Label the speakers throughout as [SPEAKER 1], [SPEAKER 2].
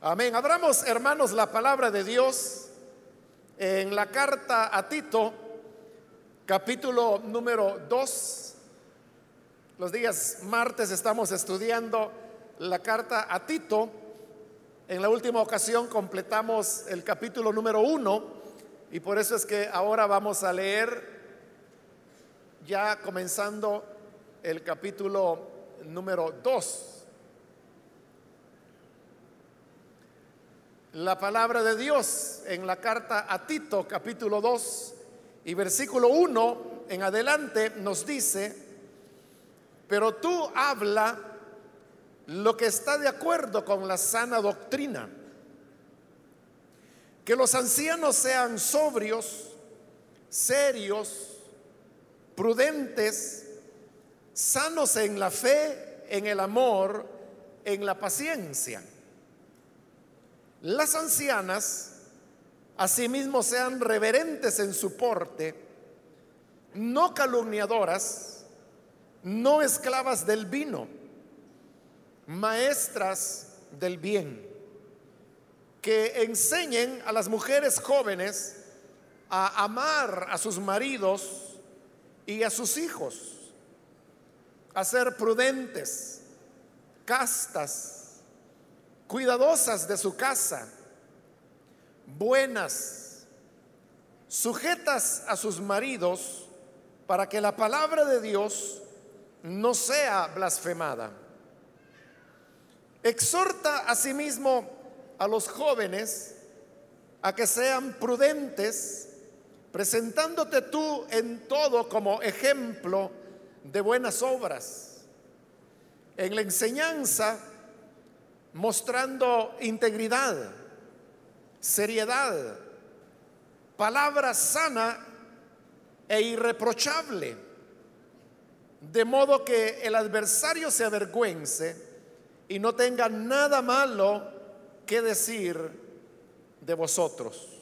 [SPEAKER 1] Amén. Abramos, hermanos, la palabra de Dios en la carta a Tito, capítulo número 2. Los días martes estamos estudiando la carta a Tito. En la última ocasión completamos el capítulo número 1 y por eso es que ahora vamos a leer ya comenzando el capítulo número 2. La palabra de Dios en la carta a Tito capítulo 2 y versículo 1 en adelante nos dice, pero tú habla lo que está de acuerdo con la sana doctrina, que los ancianos sean sobrios, serios, prudentes, sanos en la fe, en el amor, en la paciencia. Las ancianas asimismo sean reverentes en su porte, no calumniadoras, no esclavas del vino, maestras del bien, que enseñen a las mujeres jóvenes a amar a sus maridos y a sus hijos, a ser prudentes, castas, cuidadosas de su casa, buenas, sujetas a sus maridos, para que la palabra de Dios no sea blasfemada. Exhorta asimismo a los jóvenes a que sean prudentes, presentándote tú en todo como ejemplo de buenas obras, en la enseñanza, mostrando integridad, seriedad, palabra sana e irreprochable, de modo que el adversario se avergüence y no tenga nada malo que decir de vosotros.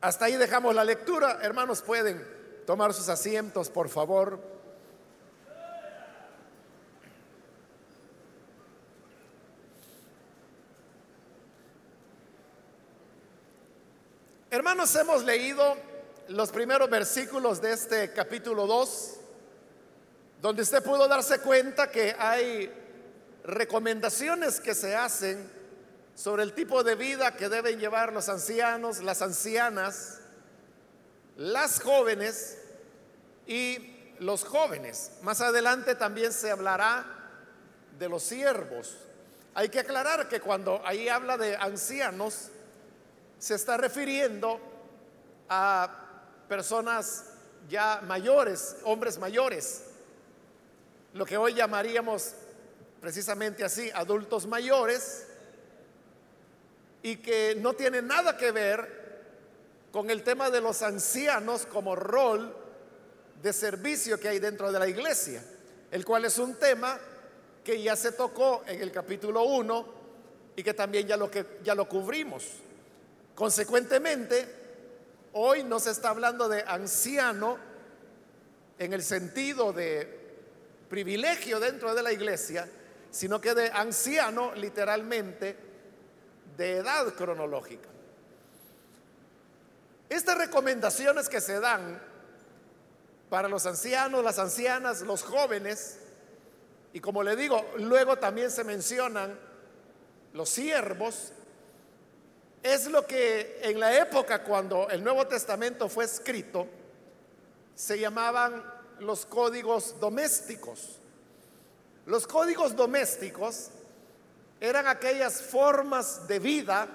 [SPEAKER 1] Hasta ahí dejamos la lectura. Hermanos, pueden tomar sus asientos, por favor. Hermanos, hemos leído los primeros versículos de este capítulo 2, donde usted pudo darse cuenta que hay recomendaciones que se hacen sobre el tipo de vida que deben llevar los ancianos, las ancianas, las jóvenes y los jóvenes. Más adelante también se hablará de los siervos. Hay que aclarar que cuando ahí habla de ancianos, se está refiriendo a personas ya mayores, hombres mayores, lo que hoy llamaríamos precisamente así, adultos mayores, y que no tiene nada que ver con el tema de los ancianos como rol de servicio que hay dentro de la iglesia, el cual es un tema que ya se tocó en el capítulo 1 y que también ya lo, que, ya lo cubrimos. Consecuentemente, hoy no se está hablando de anciano en el sentido de privilegio dentro de la iglesia, sino que de anciano literalmente de edad cronológica. Estas recomendaciones que se dan para los ancianos, las ancianas, los jóvenes, y como le digo, luego también se mencionan los siervos, es lo que en la época cuando el Nuevo Testamento fue escrito, se llamaban los códigos domésticos. Los códigos domésticos eran aquellas formas de vida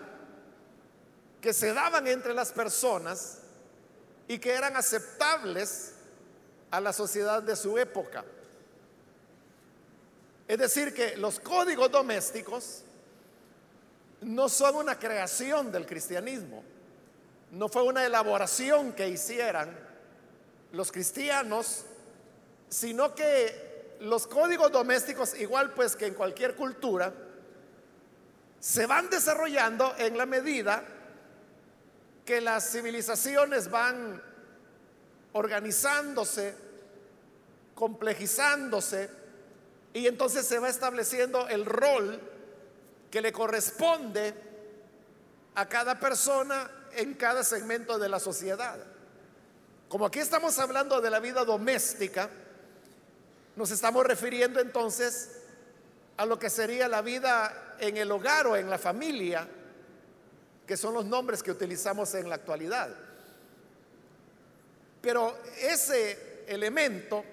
[SPEAKER 1] que se daban entre las personas y que eran aceptables a la sociedad de su época. Es decir, que los códigos domésticos no son una creación del cristianismo, no fue una elaboración que hicieran los cristianos, sino que los códigos domésticos, igual pues que en cualquier cultura, se van desarrollando en la medida que las civilizaciones van organizándose, complejizándose, y entonces se va estableciendo el rol que le corresponde a cada persona en cada segmento de la sociedad. Como aquí estamos hablando de la vida doméstica, nos estamos refiriendo entonces a lo que sería la vida en el hogar o en la familia, que son los nombres que utilizamos en la actualidad. Pero ese elemento,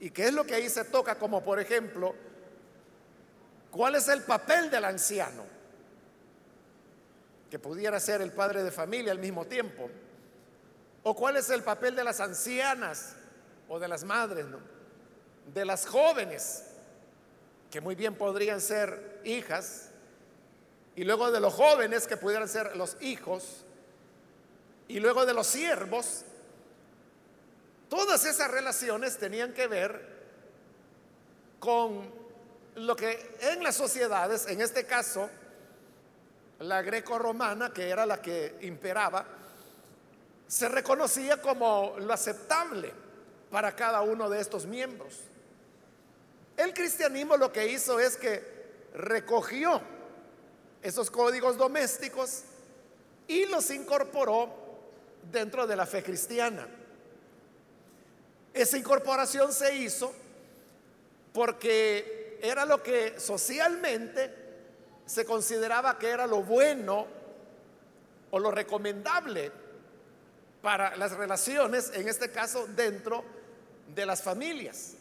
[SPEAKER 1] y que es lo que ahí se toca, como por ejemplo, ¿cuál es el papel del anciano? Que pudiera ser el padre de familia al mismo tiempo. ¿O cuál es el papel de las ancianas o de las madres? De las jóvenes, que muy bien podrían ser hijas, y luego de los jóvenes, que pudieran ser los hijos, y luego de los siervos, todas esas relaciones tenían que ver con lo que en las sociedades, en este caso, la greco-romana, que era la que imperaba, se reconocía como lo aceptable para cada uno de estos miembros. El cristianismo lo que hizo es que recogió esos códigos domésticos y los incorporó dentro de la fe cristiana. Esa incorporación se hizo porque era lo que socialmente se consideraba que era lo bueno o lo recomendable para las relaciones, en este caso dentro de las familias.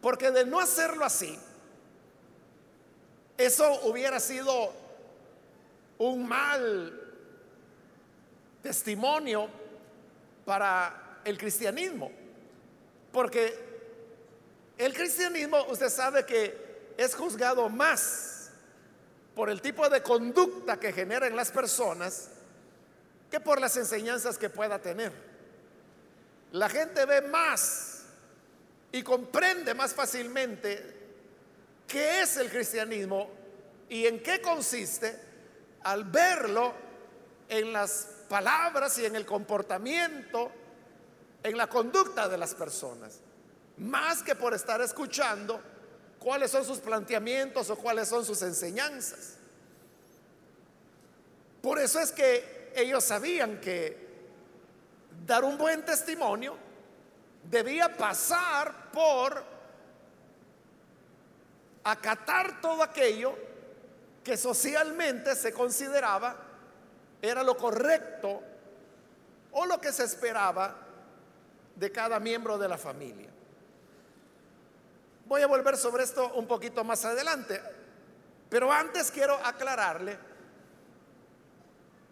[SPEAKER 1] Porque de no hacerlo así, eso hubiera sido un mal testimonio para el cristianismo. Porque el cristianismo, usted sabe que es juzgado más por el tipo de conducta que genera en las personas que por las enseñanzas que pueda tener. La gente ve más y comprende más fácilmente qué es el cristianismo y en qué consiste al verlo en las palabras y en el comportamiento, en la conducta de las personas, más que por estar escuchando cuáles son sus planteamientos o cuáles son sus enseñanzas. Por eso es que ellos sabían que dar un buen testimonio debía pasar por acatar todo aquello que socialmente se consideraba era lo correcto o lo que se esperaba de cada miembro de la familia. Voy a volver sobre esto un poquito más adelante, pero antes quiero aclararle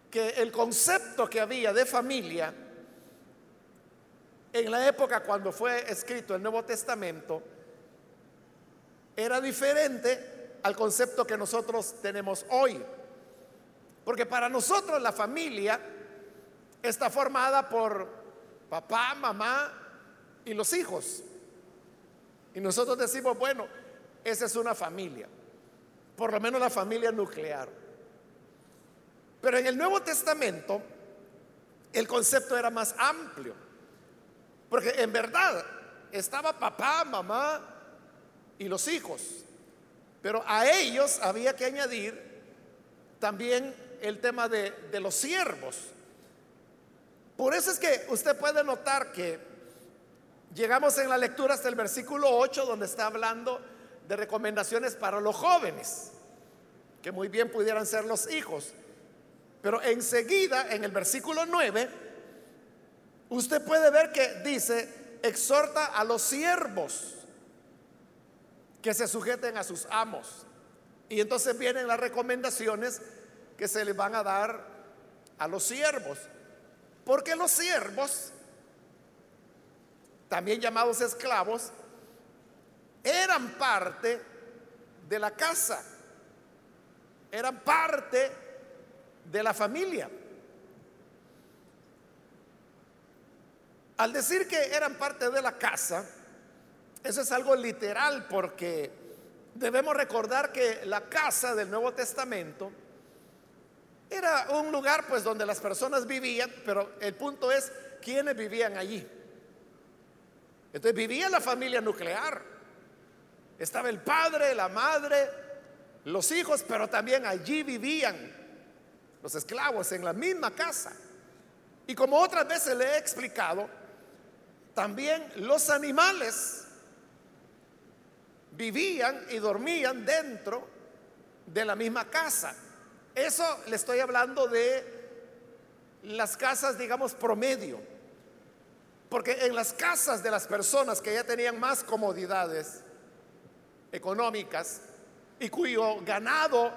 [SPEAKER 1] que el concepto que había de familia en la época cuando fue escrito el Nuevo Testamento era diferente al concepto que nosotros tenemos hoy. Porque para nosotros la familia está formada por papá, mamá y los hijos. Y nosotros decimos, bueno, esa es una familia, por lo menos la familia nuclear. Pero en el Nuevo Testamento el concepto era más amplio. Porque en verdad estaba papá, mamá y los hijos. Pero a ellos había que añadir también el tema de, de los siervos. Por eso es que usted puede notar que llegamos en la lectura hasta el versículo 8 donde está hablando de recomendaciones para los jóvenes, que muy bien pudieran ser los hijos. Pero enseguida, en el versículo 9, usted puede ver que dice, exhorta a los siervos que se sujeten a sus amos. Y entonces vienen las recomendaciones que se les van a dar a los siervos. Porque los siervos, también llamados esclavos, eran parte de la casa, eran parte de la familia. Al decir que eran parte de la casa, eso es algo literal porque debemos recordar que la casa del Nuevo Testamento era un lugar pues donde las personas vivían, pero el punto es quiénes vivían allí. Entonces vivía la familia nuclear. Estaba el padre, la madre, los hijos, pero también allí vivían los esclavos en la misma casa. Y como otras veces le he explicado, también los animales vivían y dormían dentro de la misma casa. Eso le estoy hablando de las casas, digamos, promedio. Porque en las casas de las personas que ya tenían más comodidades económicas y cuyo ganado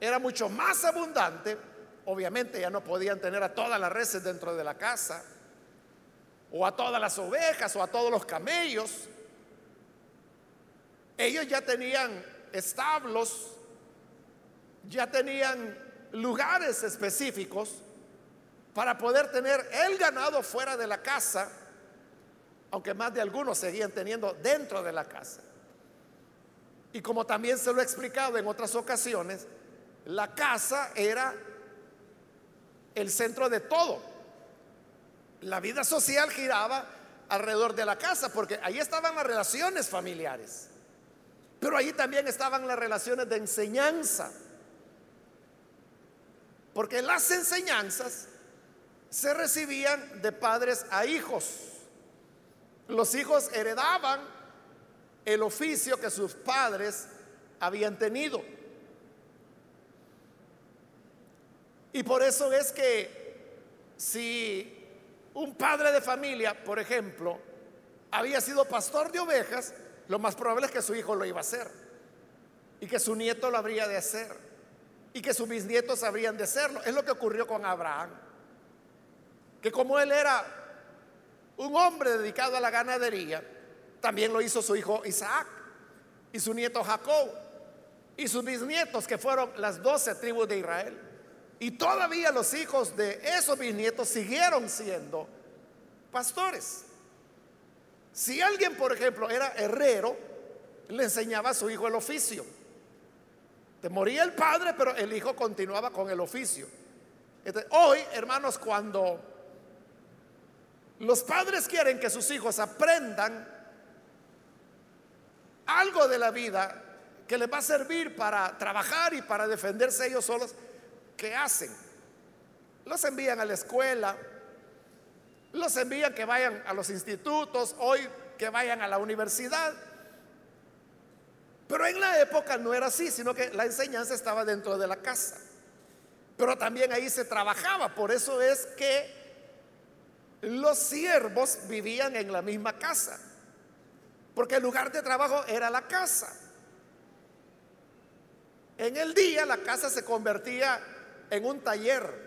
[SPEAKER 1] era mucho más abundante, obviamente ya no podían tener a todas las reses dentro de la casa, o a todas las ovejas, o a todos los camellos. Ellos ya tenían establos, ya tenían lugares específicos para poder tener el ganado fuera de la casa, aunque más de algunos seguían teniendo dentro de la casa. Y como también se lo he explicado en otras ocasiones, la casa era el centro de todo. La vida social giraba alrededor de la casa, porque ahí estaban las relaciones familiares, pero ahí también estaban las relaciones de enseñanza, porque las enseñanzas se recibían de padres a hijos. Los hijos heredaban el oficio que sus padres habían tenido. Y por eso es que si un padre de familia, por ejemplo, había sido pastor de ovejas, lo más probable es que su hijo lo iba a hacer. Y que su nieto lo habría de hacer. Y que sus bisnietos habrían de hacerlo. Es lo que ocurrió con Abraham que como él era un hombre dedicado a la ganadería, también lo hizo su hijo Isaac y su nieto Jacob y sus bisnietos, que fueron las doce tribus de Israel. Y todavía los hijos de esos bisnietos siguieron siendo pastores. Si alguien, por ejemplo, era herrero, le enseñaba a su hijo el oficio. Te moría el padre, pero el hijo continuaba con el oficio. hoy, hermanos, cuando los padres quieren que sus hijos aprendan algo de la vida que les va a servir para trabajar y para defenderse ellos solos. ¿Qué hacen? Los envían a la escuela, los envían que vayan a los institutos, hoy que vayan a la universidad. Pero en la época no era así, sino que la enseñanza estaba dentro de la casa. Pero también ahí se trabajaba, por eso es que los siervos vivían en la misma casa, porque el lugar de trabajo era la casa. En el día la casa se convertía en un taller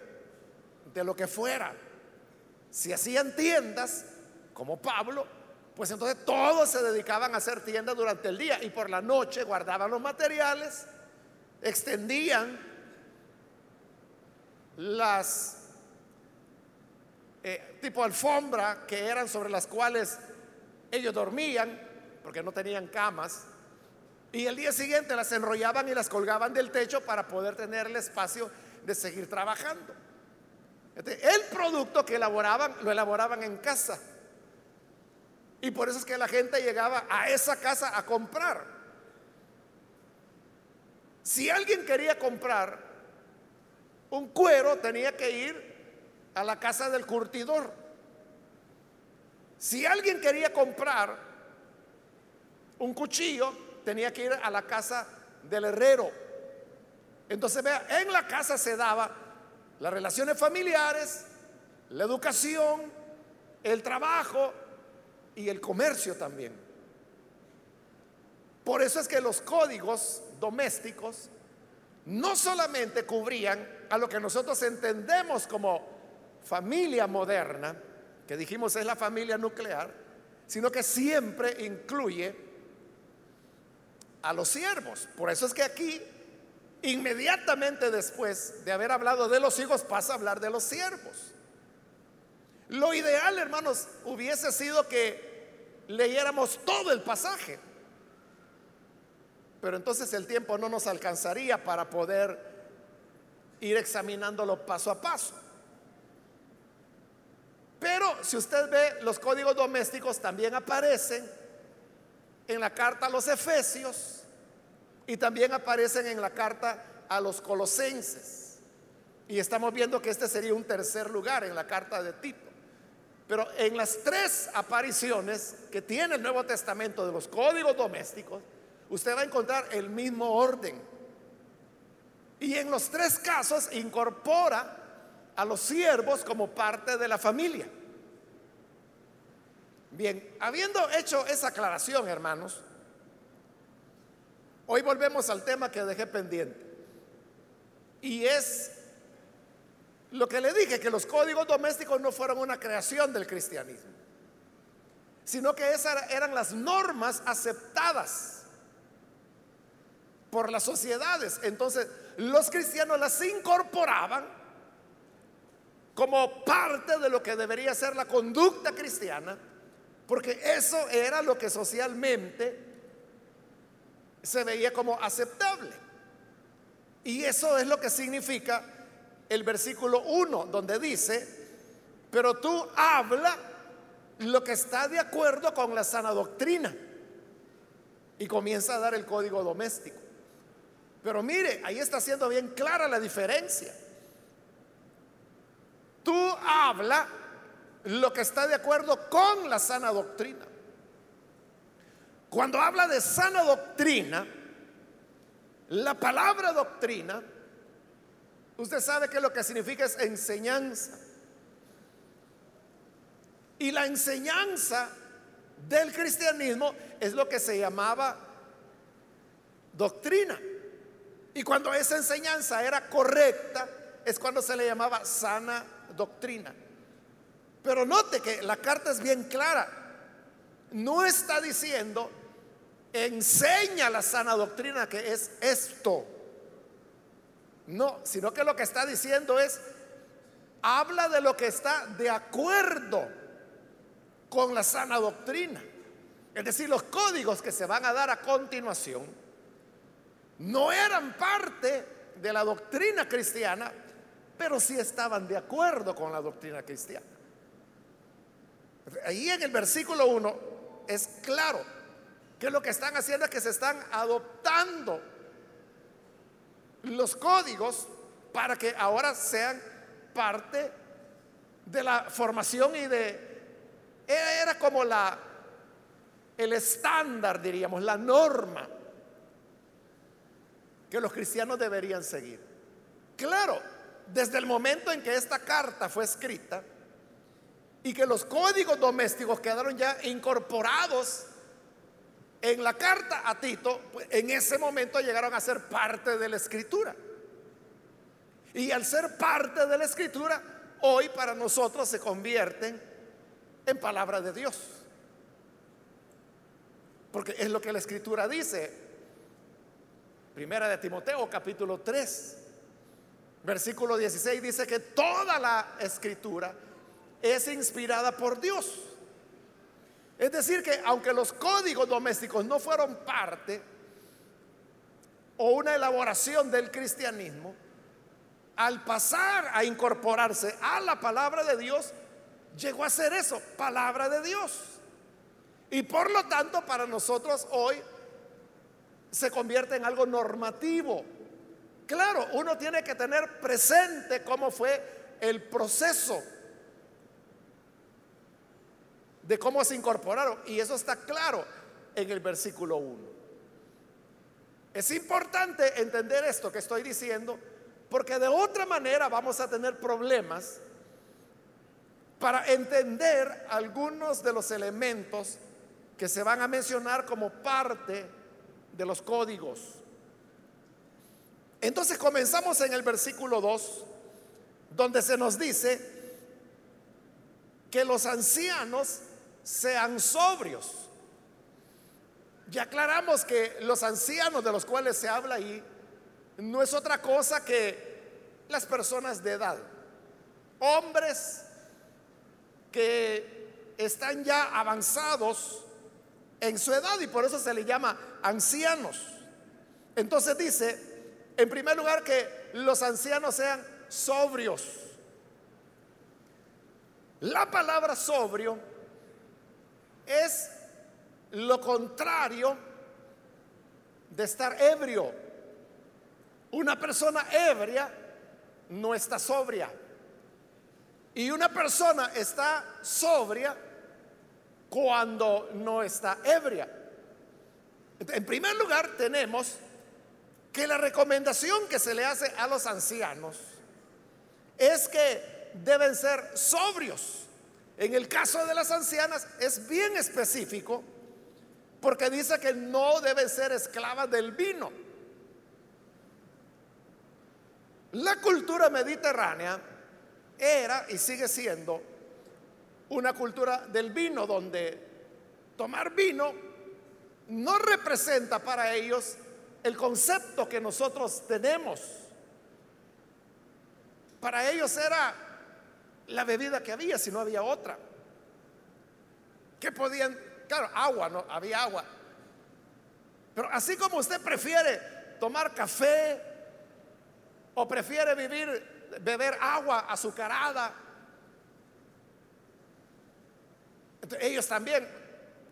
[SPEAKER 1] de lo que fuera. Si hacían tiendas, como Pablo, pues entonces todos se dedicaban a hacer tiendas durante el día y por la noche guardaban los materiales, extendían las eh, tipo alfombra que eran sobre las cuales ellos dormían, porque no tenían camas, y el día siguiente las enrollaban y las colgaban del techo para poder tener el espacio de seguir trabajando. el producto que elaboraban lo elaboraban en casa. Y por eso es que la gente llegaba a esa casa a comprar. Si alguien quería comprar un cuero, tenía que ir a la casa del curtidor. Si alguien quería comprar un cuchillo, tenía que ir a la casa del herrero. Entonces, vea, en la casa se daba las relaciones familiares, la educación, el trabajo y el comercio también. Por eso es que los códigos domésticos no solamente cubrían a lo que nosotros entendemos como familia moderna, que dijimos es la familia nuclear, sino que siempre incluye a los siervos. Por eso es que aquí, inmediatamente después de haber hablado de los hijos, pasa a hablar de los siervos. Lo ideal, hermanos, hubiese sido que leyéramos todo el pasaje. Pero entonces el tiempo no nos alcanzaría para poder ir examinándolo paso a paso. Pero si usted ve, los códigos domésticos también aparecen en la carta a los Efesios y también aparecen en la carta a los colosenses. Y estamos viendo que este sería un tercer lugar en la carta de Tito. Pero en las tres apariciones que tiene el Nuevo Testamento de los códigos domésticos, usted va a encontrar el mismo orden. Y en los tres casos incorpora a los siervos como parte de la familia. Bien, habiendo hecho esa aclaración, hermanos, Hoy volvemos al tema que dejé pendiente. Y es lo que le dije, que los códigos domésticos no fueron una creación del cristianismo, sino que esas eran las normas aceptadas por las sociedades. Entonces, los cristianos las incorporaban como parte de lo que debería ser la conducta cristiana, porque eso era lo que socialmente se veía como aceptable. Y eso es lo que significa el versículo 1, donde dice, pero tú habla lo que está de acuerdo con la sana doctrina. Y comienza a dar el código doméstico. Pero mire, ahí está siendo bien clara la diferencia. Tú habla lo que está de acuerdo con la sana doctrina. Cuando habla de sana doctrina, la palabra doctrina, usted sabe que lo que significa es enseñanza. Y la enseñanza del cristianismo es lo que se llamaba doctrina. Y cuando esa enseñanza era correcta, es cuando se le llamaba sana doctrina. Pero note que la carta es bien clara. No está diciendo enseña la sana doctrina que es esto. No, sino que lo que está diciendo es, habla de lo que está de acuerdo con la sana doctrina. Es decir, los códigos que se van a dar a continuación no eran parte de la doctrina cristiana, pero sí estaban de acuerdo con la doctrina cristiana. Ahí en el versículo 1 es claro, que lo que están haciendo es que se están adoptando los códigos para que ahora sean parte de la formación y de era como la el estándar diríamos la norma que los cristianos deberían seguir claro desde el momento en que esta carta fue escrita y que los códigos domésticos quedaron ya incorporados en la carta a Tito, pues, en ese momento llegaron a ser parte de la escritura. Y al ser parte de la escritura, hoy para nosotros se convierten en palabra de Dios. Porque es lo que la escritura dice. Primera de Timoteo capítulo 3, versículo 16 dice que toda la escritura es inspirada por Dios es decir, que aunque los códigos domésticos no fueron parte o una elaboración del cristianismo, al pasar a incorporarse a la palabra de Dios, llegó a ser eso, palabra de Dios. Y por lo tanto, para nosotros hoy se convierte en algo normativo. Claro, uno tiene que tener presente cómo fue el proceso de cómo se incorporaron. Y eso está claro en el versículo 1. Es importante entender esto que estoy diciendo, porque de otra manera vamos a tener problemas para entender algunos de los elementos que se van a mencionar como parte de los códigos. Entonces comenzamos en el versículo 2, donde se nos dice que los ancianos sean sobrios. Ya aclaramos que los ancianos de los cuales se habla ahí no es otra cosa que las personas de edad, hombres que están ya avanzados en su edad y por eso se le llama ancianos. Entonces dice, en primer lugar, que los ancianos sean sobrios. La palabra sobrio es lo contrario de estar ebrio. Una persona ebria no está sobria. Y una persona está sobria cuando no está ebria. En primer lugar, tenemos que la recomendación que se le hace a los ancianos es que deben ser sobrios. En el caso de las ancianas es bien específico porque dice que no deben ser esclavas del vino. La cultura mediterránea era y sigue siendo una cultura del vino donde tomar vino no representa para ellos el concepto que nosotros tenemos. Para ellos era la bebida que había, si no había otra. Que podían, claro, agua, no había agua. Pero así como usted prefiere tomar café o prefiere vivir, beber agua azucarada, ellos también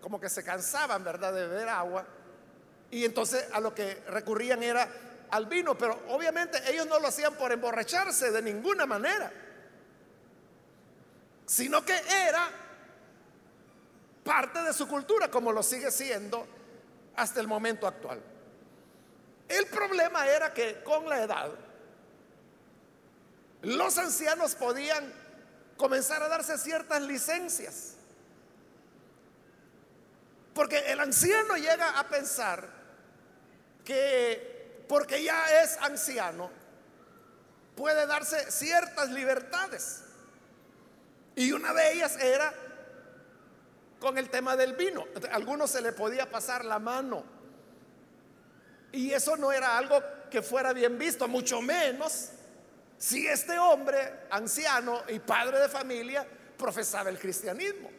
[SPEAKER 1] como que se cansaban, ¿verdad?, de beber agua. Y entonces a lo que recurrían era al vino, pero obviamente ellos no lo hacían por emborracharse de ninguna manera, sino que era parte de su cultura, como lo sigue siendo hasta el momento actual. El problema era que con la edad, los ancianos podían comenzar a darse ciertas licencias. Porque el anciano llega a pensar que porque ya es anciano, puede darse ciertas libertades. Y una de ellas era con el tema del vino. A algunos se le podía pasar la mano. Y eso no era algo que fuera bien visto, mucho menos si este hombre anciano y padre de familia profesaba el cristianismo.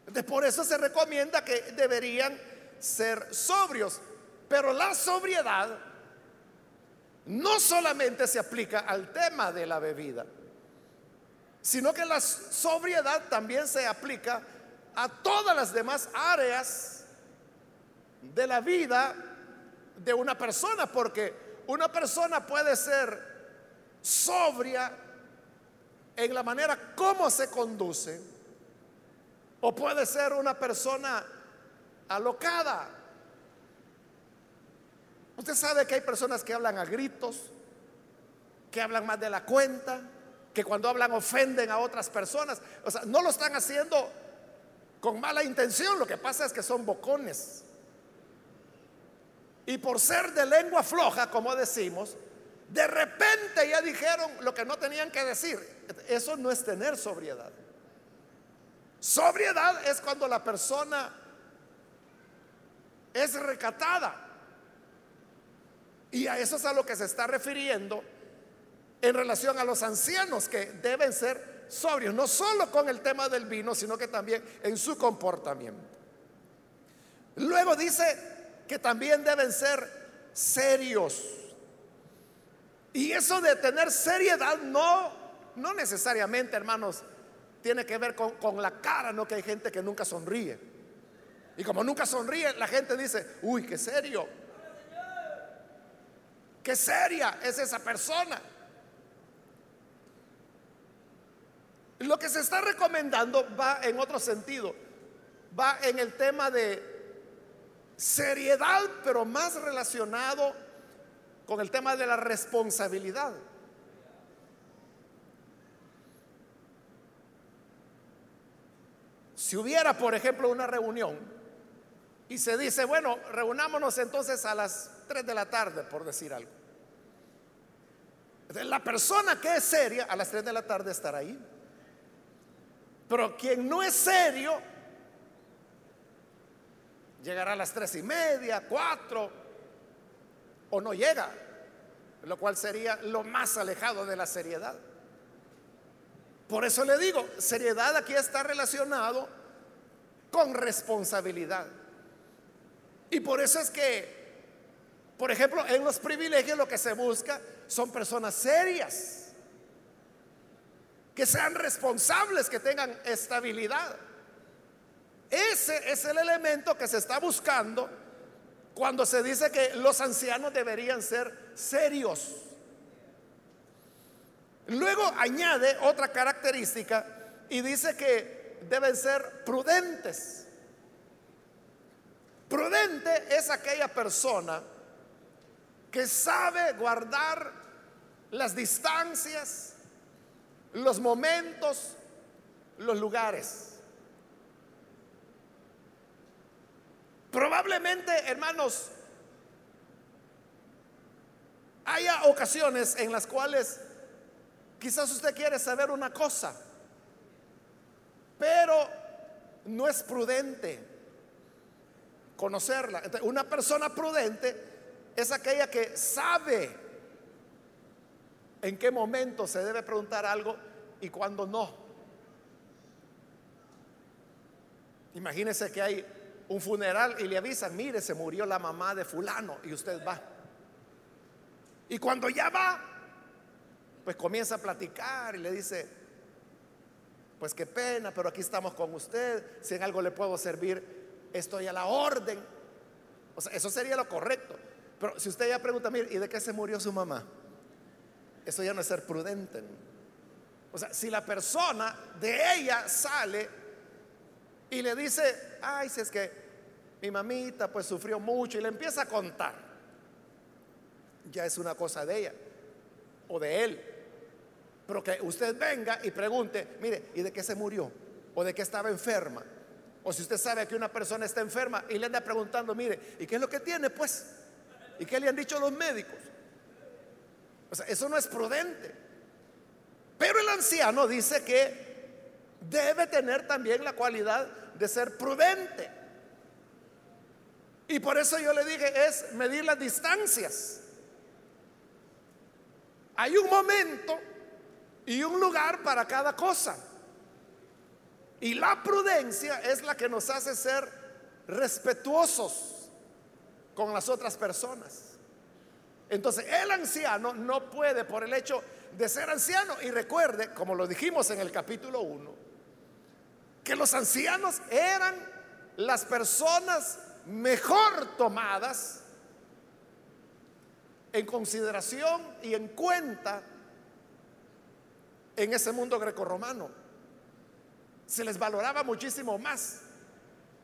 [SPEAKER 1] Entonces, por eso se recomienda que deberían ser sobrios. Pero la sobriedad no solamente se aplica al tema de la bebida, sino que la sobriedad también se aplica a todas las demás áreas de la vida de una persona, porque una persona puede ser sobria en la manera como se conduce, o puede ser una persona alocada Usted sabe que hay personas que hablan a gritos, que hablan más de la cuenta, que cuando hablan ofenden a otras personas. O sea, no lo están haciendo con mala intención, lo que pasa es que son bocones. Y por ser de lengua floja, como decimos, de repente ya dijeron lo que no tenían que decir. Eso no es tener sobriedad. Sobriedad es cuando la persona es recatada y a eso es a lo que se está refiriendo en relación a los ancianos que deben ser sobrios, no solo con el tema del vino, sino que también en su comportamiento. Luego dice que también deben ser serios. Y eso de tener seriedad no, no necesariamente, hermanos, tiene que ver con, con la cara, no que hay gente que nunca sonríe. Y como nunca sonríe, la gente dice, uy, qué serio. Qué seria es esa persona. Lo que se está recomendando va en otro sentido. Va en el tema de seriedad, pero más relacionado con el tema de la responsabilidad. Si hubiera, por ejemplo, una reunión y se dice, bueno, reunámonos entonces a las 3 de la tarde, por decir algo. La persona que es seria a las 3 de la tarde estará ahí. Pero quien no es serio llegará a las tres y media, cuatro, o no llega, lo cual sería lo más alejado de la seriedad. Por eso le digo, seriedad aquí está relacionado con responsabilidad. Y por eso es que por ejemplo, en los privilegios lo que se busca son personas serias, que sean responsables, que tengan estabilidad. Ese es el elemento que se está buscando cuando se dice que los ancianos deberían ser serios. Luego añade otra característica y dice que deben ser prudentes. Prudente es aquella persona que sabe guardar las distancias, los momentos, los lugares. Probablemente, hermanos, haya ocasiones en las cuales quizás usted quiere saber una cosa, pero no es prudente conocerla. una persona prudente es aquella que sabe en qué momento se debe preguntar algo y cuándo no. Imagínese que hay un funeral y le avisan, mire, se murió la mamá de fulano y usted va. Y cuando ya va, pues comienza a platicar y le dice, pues qué pena, pero aquí estamos con usted, si en algo le puedo servir, estoy a la orden. O sea, eso sería lo correcto. Pero si usted ya pregunta, mire, ¿y de qué se murió su mamá? Eso ya no es ser prudente. O sea, si la persona de ella sale y le dice, ay, si es que mi mamita pues sufrió mucho y le empieza a contar, ya es una cosa de ella o de él. Pero que usted venga y pregunte, mire, ¿y de qué se murió? ¿O de qué estaba enferma? O si usted sabe que una persona está enferma y le anda preguntando, mire, ¿y qué es lo que tiene? Pues, ¿y qué le han dicho los médicos? O sea, eso no es prudente. Pero el anciano dice que debe tener también la cualidad de ser prudente. Y por eso yo le dije, es medir las distancias. Hay un momento y un lugar para cada cosa. Y la prudencia es la que nos hace ser respetuosos con las otras personas. Entonces, el anciano no puede por el hecho de ser anciano, y recuerde, como lo dijimos en el capítulo 1, que los ancianos eran las personas mejor tomadas en consideración y en cuenta en ese mundo grecorromano. Se les valoraba muchísimo más.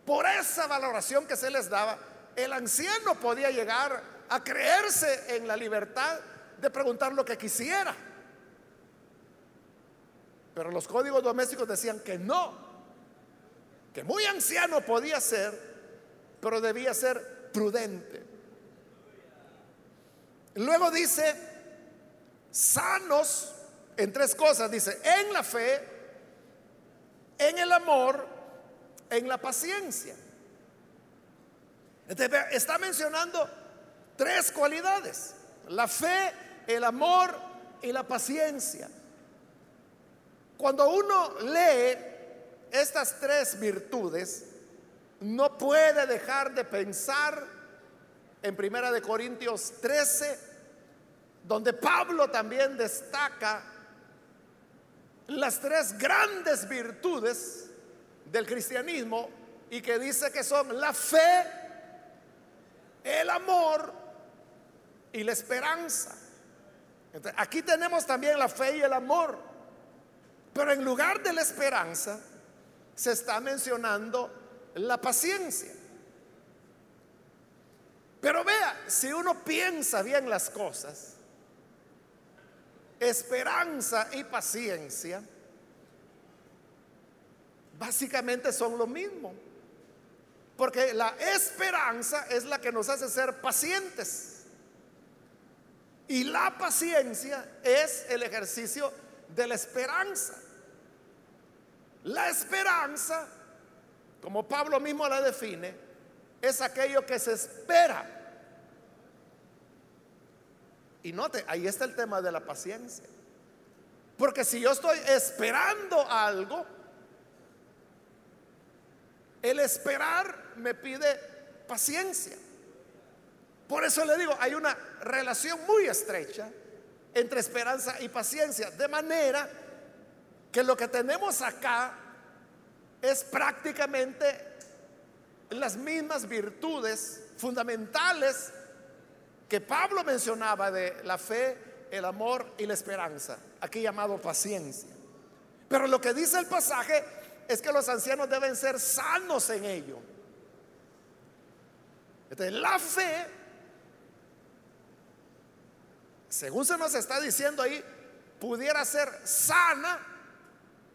[SPEAKER 1] Por esa valoración que se les daba, el anciano podía llegar a creerse en la libertad de preguntar lo que quisiera. Pero los códigos domésticos decían que no, que muy anciano podía ser, pero debía ser prudente. Luego dice, sanos en tres cosas, dice, en la fe, en el amor, en la paciencia. Está mencionando tres cualidades, la fe, el amor y la paciencia. Cuando uno lee estas tres virtudes, no puede dejar de pensar en Primera de Corintios 13, donde Pablo también destaca las tres grandes virtudes del cristianismo y que dice que son la fe, el amor y la esperanza. aquí tenemos también la fe y el amor, pero en lugar de la esperanza, se está mencionando la paciencia. Pero vea, si uno piensa bien las cosas, esperanza y paciencia básicamente son lo mismo. Porque la esperanza es la que nos hace ser pacientes. Y la paciencia es el ejercicio de la esperanza. La esperanza, como Pablo mismo la define, es aquello que se espera. Y note, ahí está el tema de la paciencia. Porque si yo estoy esperando algo, el esperar me pide paciencia. Por eso le digo, hay una relación muy estrecha entre esperanza y paciencia. De manera que lo que tenemos acá es prácticamente las mismas virtudes fundamentales que Pablo mencionaba de la fe, el amor y la esperanza, aquí llamado paciencia. Pero lo que dice el pasaje es que los ancianos deben ser sanos en ello. Entonces, la fe, según se nos está diciendo ahí, pudiera ser sana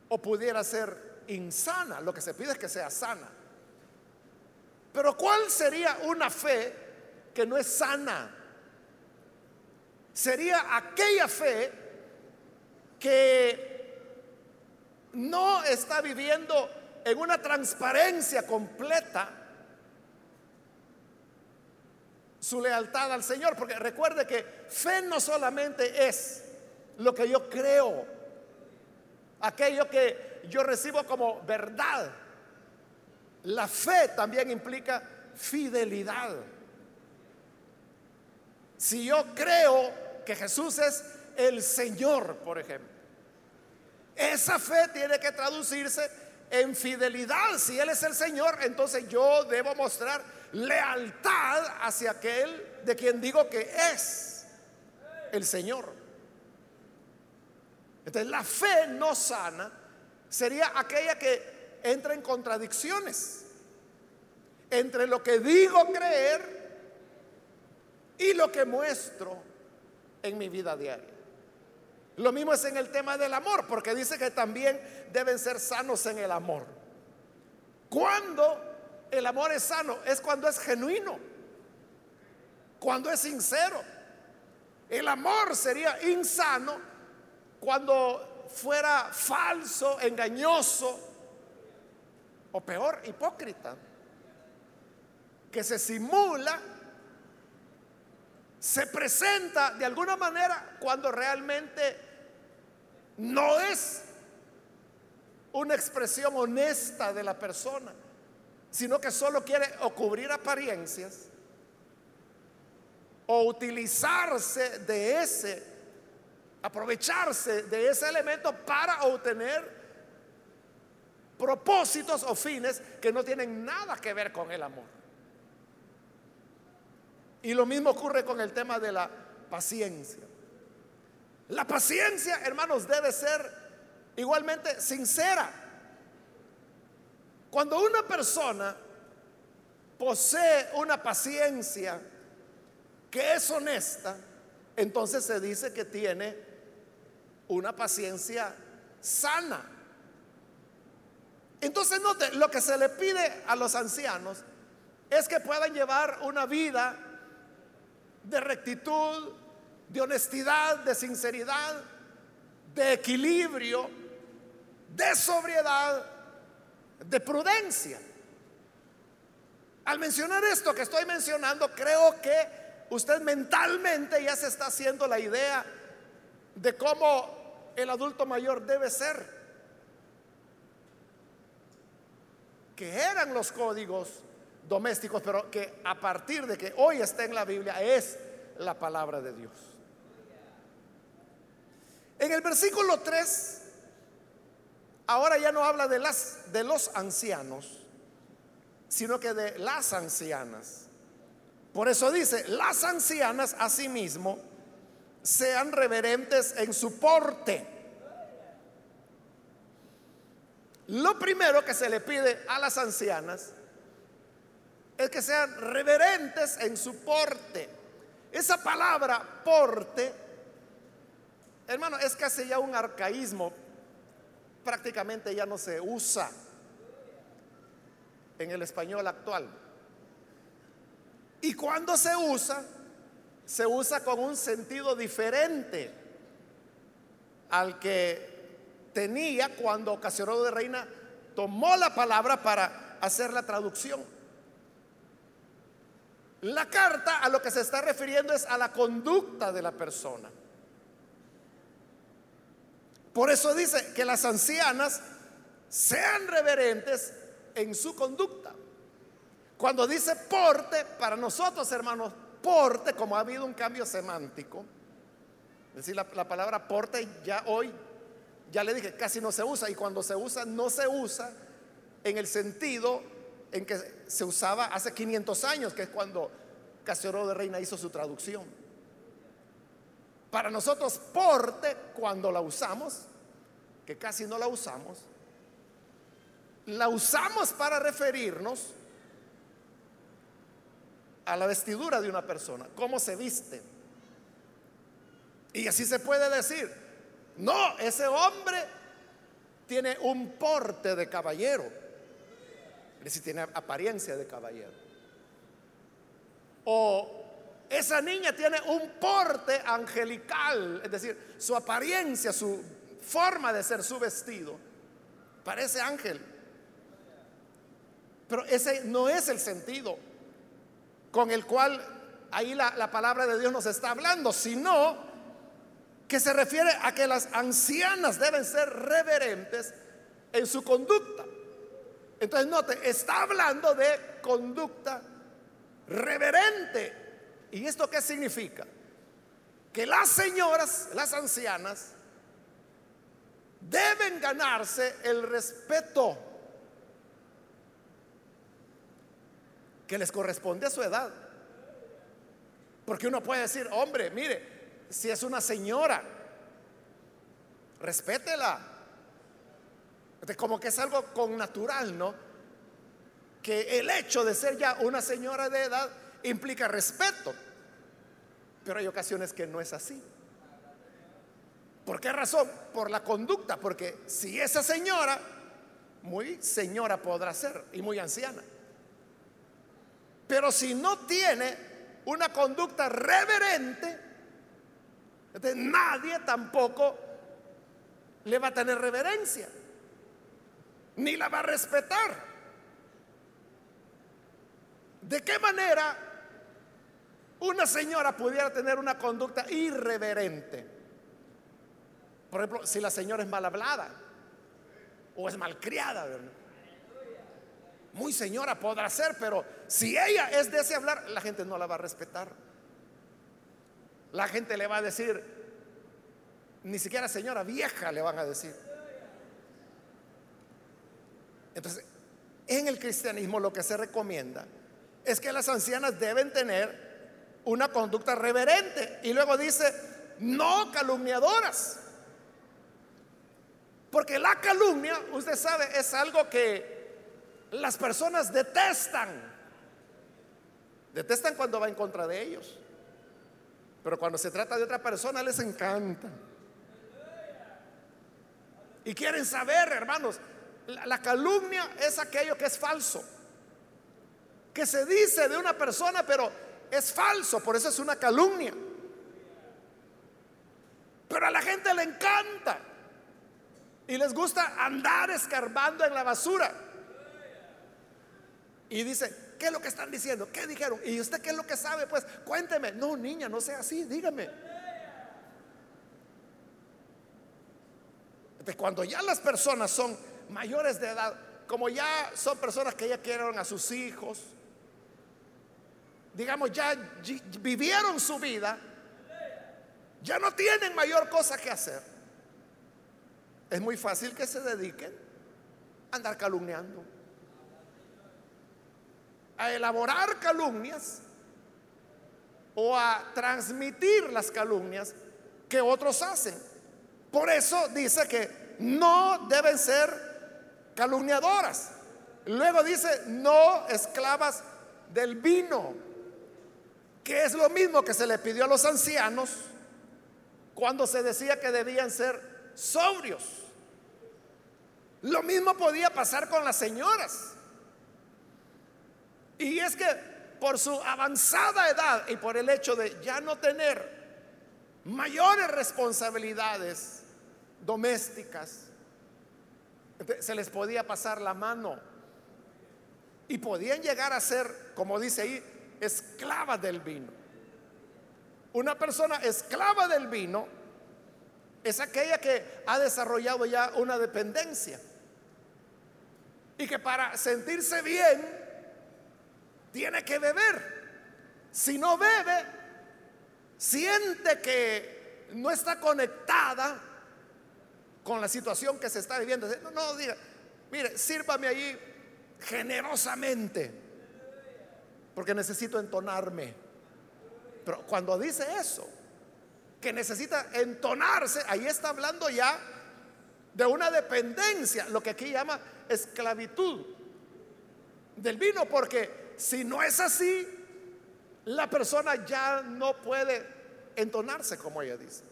[SPEAKER 1] o pudiera ser insana. Lo que se pide es que sea sana. Pero ¿cuál sería una fe que no es sana? Sería aquella fe que no está viviendo en una transparencia completa su lealtad al Señor. Porque recuerde que fe no solamente es lo que yo creo, aquello que yo recibo como verdad. La fe también implica fidelidad. Si yo creo que Jesús es el Señor, por ejemplo, esa fe tiene que traducirse en fidelidad. Si Él es el Señor, entonces yo debo mostrar lealtad hacia aquel de quien digo que es el Señor. Entonces la fe no sana sería aquella que entra en contradicciones entre lo que digo creer y lo que muestro en mi vida diaria. Lo mismo es en el tema del amor, porque dice que también deben ser sanos en el amor. Cuando el amor es sano, es cuando es genuino, cuando es sincero. El amor sería insano cuando fuera falso, engañoso o peor, hipócrita, que se simula, se presenta de alguna manera cuando realmente no es una expresión honesta de la persona, sino que solo quiere o cubrir apariencias o utilizarse de ese, aprovecharse de ese elemento para obtener propósitos o fines que no tienen nada que ver con el amor. Y lo mismo ocurre con el tema de la paciencia. La paciencia, hermanos, debe ser igualmente sincera. Cuando una persona posee una paciencia que es honesta, entonces se dice que tiene una paciencia sana. Entonces note, lo que se le pide a los ancianos es que puedan llevar una vida de rectitud, de honestidad, de sinceridad, de equilibrio, de sobriedad, de prudencia. Al mencionar esto que estoy mencionando, creo que usted mentalmente ya se está haciendo la idea de cómo el adulto mayor debe ser. Que eran los códigos domésticos, pero que a partir de que hoy está en la Biblia es la palabra de Dios. En el versículo 3, ahora ya no habla de, de los ancianos, sino que de las ancianas. Por eso dice, las ancianas asimismo sean reverentes en su porte. Lo primero que se le pide a las ancianas es que sean reverentes en su porte. Esa palabra porte Hermano, es casi ya un arcaísmo, prácticamente ya no se usa en el español actual. Y cuando se usa, se usa con un sentido diferente al que tenía cuando Ocasionado de Reina tomó la palabra para hacer la traducción. La carta a lo que se está refiriendo es a la conducta de la persona. Por eso dice que las ancianas sean reverentes en su conducta. Cuando dice porte, para nosotros hermanos, porte, como ha habido un cambio semántico, es decir, la, la, palabra porte ya hoy, ya le dije, casi no se usa, y cuando se usa, no se usa en el sentido en que se usaba hace 500 años, que es cuando Casiodoro de Reina hizo su traducción. Para nosotros, porte, cuando la usamos, que casi no la usamos, la usamos para referirnos a la vestidura de una persona, cómo se viste. Y así se puede decir, no, ese hombre tiene un porte de caballero, es decir, tiene apariencia de caballero. O esa niña tiene un porte angelical, es decir, su apariencia, su forma de ser, su vestido, parece ángel. Pero ese no es el sentido con el cual ahí la, la, palabra de Dios nos está hablando, sino que se refiere a que las ancianas deben ser reverentes en su conducta. Entonces, note, está hablando de conducta reverente. ¿Y esto qué significa? Que las señoras, las ancianas, deben ganarse el respeto que les corresponde a su edad. Porque uno puede decir, hombre, mire, si es una señora, respétela. Como que es algo con natural, ¿no? Que el hecho de ser ya una señora de edad implica respeto. Pero hay ocasiones que no es así. ¿Por qué razón? Por la conducta. Porque si esa señora, muy señora podrá ser y muy anciana. Pero si no tiene una conducta reverente, nadie tampoco le va a tener reverencia, ni la va a respetar. ¿De qué manera una señora pudiera tener una conducta irreverente? Por ejemplo, si la señora es mal hablada o es malcriada, muy señora podrá ser, pero si ella es de ese hablar, la gente no la va a respetar. La gente le va a decir, ni siquiera señora vieja le van a decir. Entonces, en el cristianismo lo que se recomienda es que las ancianas deben tener una conducta reverente. Y luego dice, no calumniadoras. Porque la calumnia, usted sabe, es algo que las personas detestan. Detestan cuando va en contra de ellos. Pero cuando se trata de otra persona les encanta. Y quieren saber, hermanos, la, la, calumnia es aquello que es falso. Que se dice de una persona, pero es falso, por eso es una calumnia. Pero a la gente le encanta. Y les gusta andar escarbando en la basura. Y dice, ¿qué es lo que están diciendo? ¿Qué dijeron? ¿Y usted qué es lo que sabe? Pues cuénteme. No, niña, no sea así, dígame. Cuando ya las personas son mayores de edad, como ya son personas que ya quieren a sus hijos, digamos, ya vivieron su vida, ya no tienen mayor cosa que hacer. Es muy fácil que se dediquen a andar calumniando a elaborar calumnias o a transmitir las calumnias que otros hacen. Por eso dice que no deben ser calumniadoras. Luego dice, no esclavas del vino, que es lo mismo que se le pidió a los ancianos cuando se decía que debían ser sobrios. Lo mismo podía pasar con las señoras. Y es que por su avanzada edad y por el hecho de ya no tener mayores responsabilidades domésticas, se les podía pasar la mano y podían llegar a ser, como dice ahí, esclavas del vino. Una persona esclava del vino es aquella que ha desarrollado ya una dependencia y que para sentirse bien tiene que beber. Si no bebe, siente que no está conectada con la situación que se está viviendo. No, no, diga, mire, sírvame allí generosamente, porque necesito entonarme. Pero cuando dice eso, que necesita entonarse, ahí está hablando ya de una dependencia, lo que aquí llama esclavitud del vino, porque si no es así, la persona ya no puede entonarse como ella dice.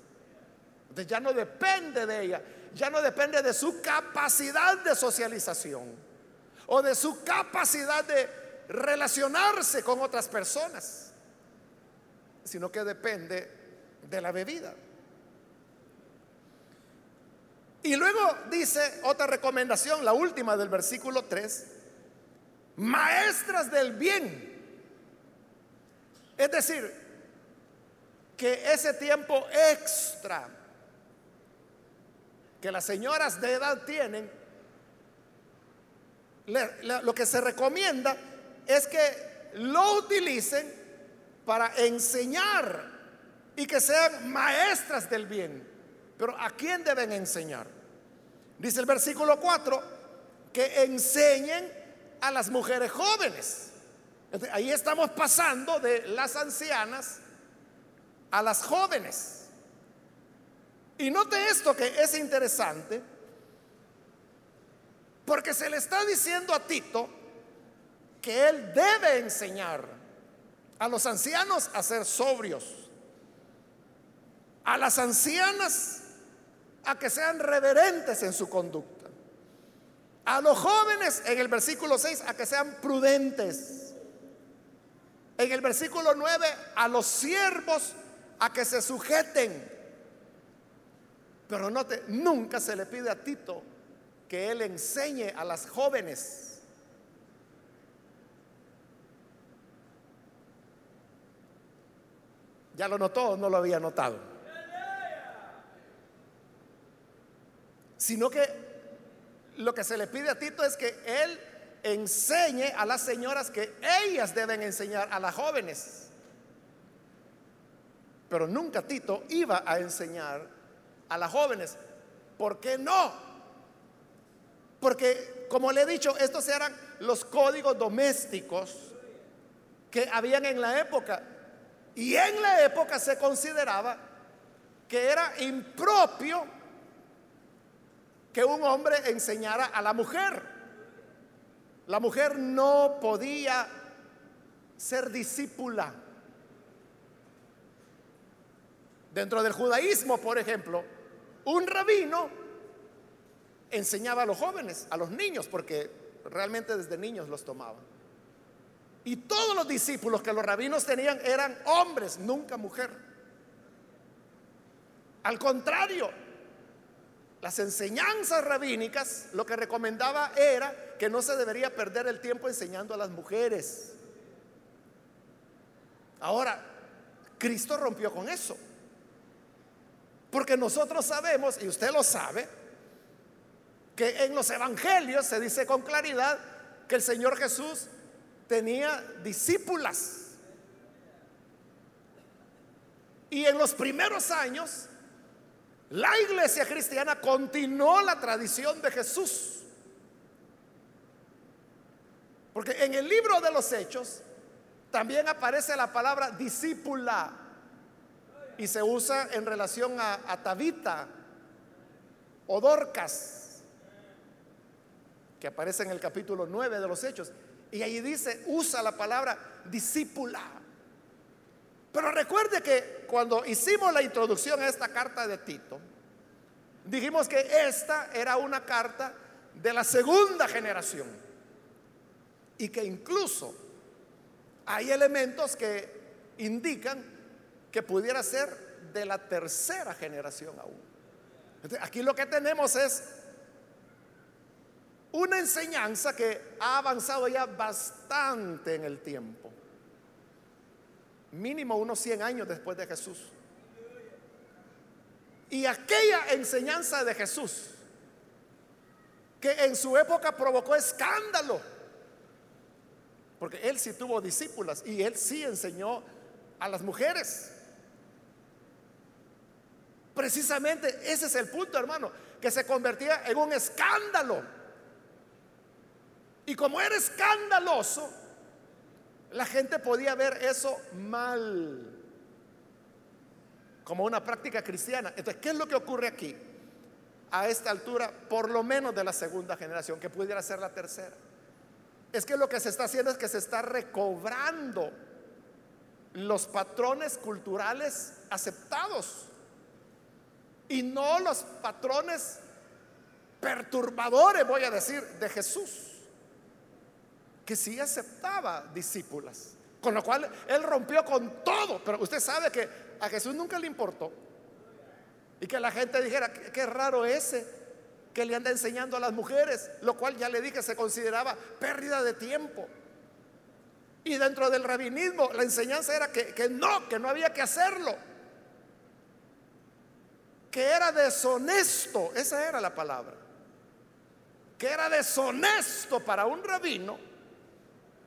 [SPEAKER 1] Entonces ya no depende de ella, ya no depende de su capacidad de socialización o de su capacidad de relacionarse con otras personas, sino que depende de la bebida. Y luego dice otra recomendación, la última del versículo 3, maestras del bien. Es decir, que ese tiempo extra que las señoras de edad tienen, lo que se recomienda es que lo utilicen para enseñar y que sean maestras del bien. Pero ¿a quién deben enseñar? Dice el versículo 4, que enseñen a las mujeres jóvenes. ahí estamos pasando de las ancianas a las jóvenes. Y note esto que es interesante, porque se le está diciendo a Tito que él debe enseñar a los ancianos a ser sobrios, a las ancianas a que sean reverentes en su conducta, a los jóvenes en el versículo 6 a que sean prudentes, en el versículo 9 a los siervos a que se sujeten pero note, nunca se le pide a Tito que él enseñe a las jóvenes. ¿Ya lo notó o no lo había notado? Sino que lo que se le pide a Tito es que él enseñe a las señoras que ellas deben enseñar a las jóvenes. Pero nunca Tito iba a enseñar a las jóvenes. ¿Por qué no? Porque, como le he dicho, estos eran los códigos domésticos que habían en la época. Y en la época se consideraba que era impropio que un hombre enseñara a la mujer. La mujer no podía ser discípula. Dentro del judaísmo, por ejemplo, un rabino enseñaba a los jóvenes, a los niños, porque realmente desde niños los tomaban. Y todos los discípulos que los rabinos tenían eran hombres, nunca mujer. Al contrario, las enseñanzas rabínicas lo que recomendaba era que no se debería perder el tiempo enseñando a las mujeres. Ahora, Cristo rompió con eso. Porque nosotros sabemos, y usted lo sabe, que en los evangelios se dice con claridad que el Señor Jesús tenía discípulas. Y en los primeros años, la iglesia cristiana continuó la tradición de Jesús. Porque en el libro de los hechos también aparece la palabra discípula y se usa en relación a, Tabita o Dorcas, que aparece en el capítulo 9 de los Hechos. Y ahí dice, usa la palabra discípula. Pero recuerde que cuando hicimos la introducción a esta carta de Tito, dijimos que esta era una carta de la segunda generación y que incluso hay elementos que indican que pudiera ser de la tercera generación aún. aquí lo que tenemos es una enseñanza que ha avanzado ya bastante en el tiempo. Mínimo unos 100 años después de Jesús. Y aquella enseñanza de Jesús, que en su época provocó escándalo, porque él sí tuvo discípulas y él sí enseñó a las mujeres. Precisamente ese es el punto, hermano, que se convertía en un escándalo. Y como era escandaloso, la gente podía ver eso mal, como una práctica cristiana. Entonces, ¿qué es lo que ocurre aquí? A esta altura, por lo menos de la segunda generación, que pudiera ser la tercera. Es que lo que se está haciendo es que se está recobrando los patrones culturales aceptados y no los patrones perturbadores, voy a decir, de Jesús, que sí aceptaba discípulas, con lo cual él rompió con todo, pero usted sabe que a Jesús nunca le importó. Y que la gente dijera, qué, raro ese que le anda enseñando a las mujeres, lo cual ya le dije se consideraba pérdida de tiempo. Y dentro del rabinismo la enseñanza era que, que no, que no había que hacerlo, que era deshonesto, esa era la palabra, que era deshonesto para un rabino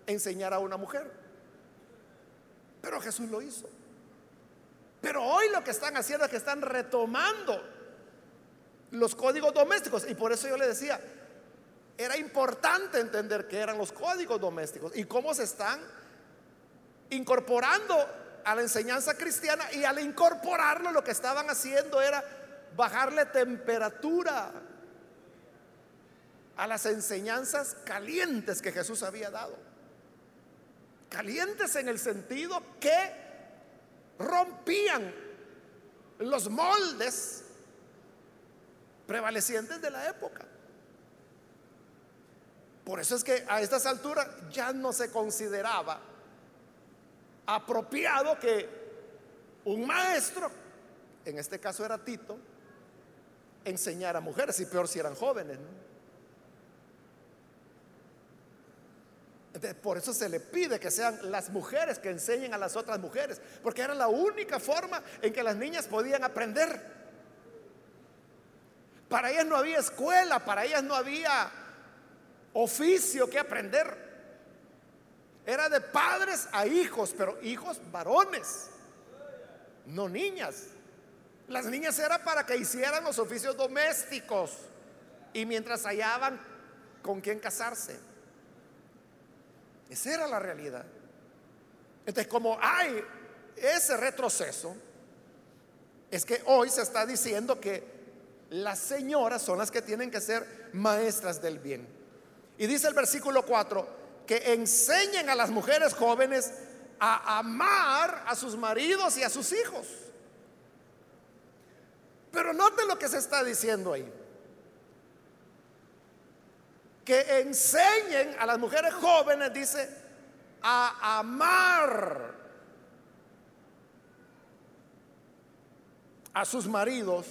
[SPEAKER 1] enseñar a una mujer. Pero Jesús lo hizo. Pero hoy lo que están haciendo es que están retomando los códigos domésticos. Y por eso yo le decía, era importante entender qué eran los códigos domésticos y cómo se están incorporando a la enseñanza cristiana y al incorporarlo lo que estaban haciendo era bajarle temperatura a las enseñanzas calientes que Jesús había dado. Calientes en el sentido que rompían los moldes prevalecientes de la época. Por eso es que a estas alturas ya no se consideraba apropiado que un maestro, en este caso era Tito, enseñara a mujeres, y peor si eran jóvenes. Por eso se le pide que sean las mujeres que enseñen a las otras mujeres, porque era la única forma en que las niñas podían aprender. Para ellas no había escuela, para ellas no había oficio que aprender. Era de padres a hijos, pero hijos varones, no niñas. Las niñas era para que hicieran los oficios domésticos y mientras hallaban con quién casarse. Esa era la realidad. Entonces, como hay ese retroceso, es que hoy se está diciendo que las señoras son las que tienen que ser maestras del bien. Y dice el versículo 4, que enseñen a las mujeres jóvenes a amar a sus maridos y a sus hijos. Pero note lo que se está diciendo ahí. Que enseñen a las mujeres jóvenes, dice, a amar a sus maridos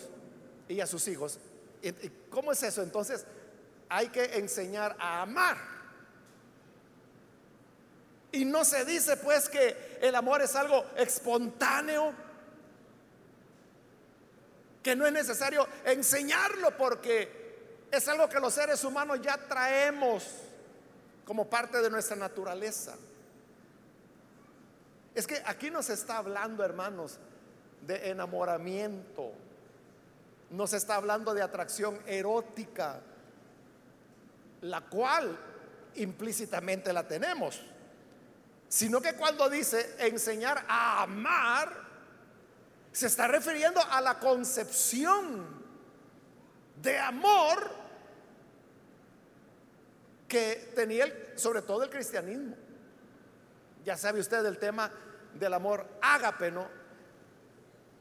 [SPEAKER 1] y a sus hijos. ¿Cómo es eso? Entonces hay que enseñar a amar. Y no se dice pues que el amor es algo espontáneo, que no es necesario enseñarlo porque es algo que los seres humanos ya traemos como parte de nuestra naturaleza. Es que aquí nos está hablando, hermanos, de enamoramiento no se está hablando de atracción erótica, la cual implícitamente la tenemos, sino que cuando dice enseñar a amar, se está refiriendo a la concepción de amor que tenía sobre todo el cristianismo. Ya sabe usted del tema del amor ágape, ¿no?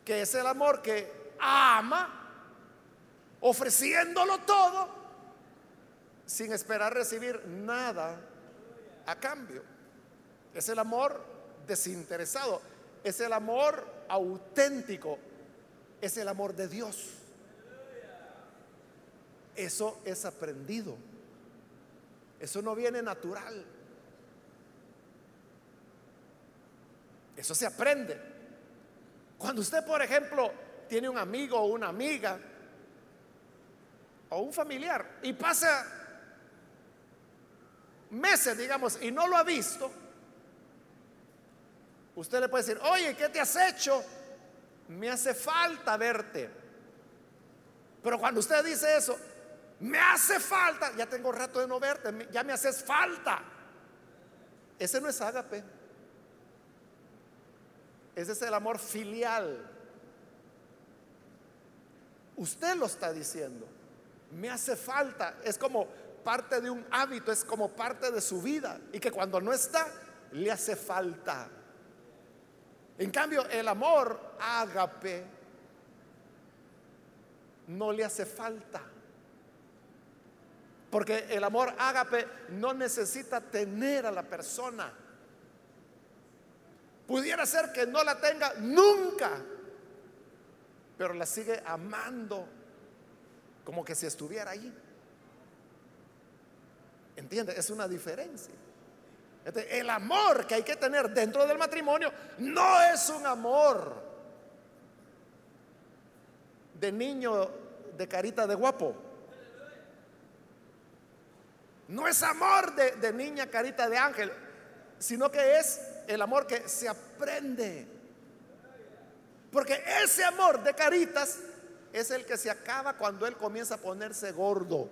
[SPEAKER 1] Que es el amor que ama ofreciéndolo todo sin esperar recibir nada a cambio. Es el amor desinteresado, es el amor auténtico, es el amor de Dios. Eso es aprendido. Eso no viene natural. Eso se aprende. Cuando usted, por ejemplo, tiene un amigo o una amiga o un familiar y pasa meses, digamos, y no lo ha visto, usted le puede decir, oye, ¿qué te has hecho? Me hace falta verte. Pero cuando usted dice eso, me hace falta, ya tengo rato de no verte, ya me haces falta. Ese no es ágape. Ese es el amor filial. Usted lo está diciendo. Me hace falta. Es como parte de un hábito, es como parte de su vida. Y que cuando no está, le hace falta. En cambio, el amor ágape no le hace falta. Porque el amor ágape no necesita tener a la persona. Pudiera ser que no la tenga nunca, pero la sigue amando como que si estuviera allí. ¿Entiende? Es una diferencia. Este, el amor que hay que tener dentro del matrimonio no es un amor de niño de carita de guapo. No es amor de, niña carita de ángel, sino que es el amor que se aprende. Porque ese amor de caritas es el que se acaba cuando él comienza a ponerse gordo.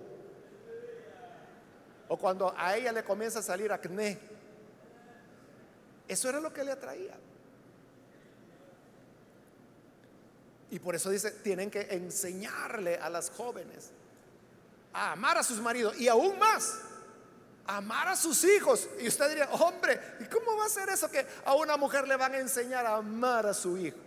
[SPEAKER 1] O cuando a ella le comienza a salir acné. Eso era lo que le atraía. Y por eso dice, tienen que enseñarle a las jóvenes a amar a sus maridos y aún más, amar a sus hijos. Y usted diría, hombre, ¿y cómo va a ser eso que a una mujer le van a enseñar a amar a su hijo?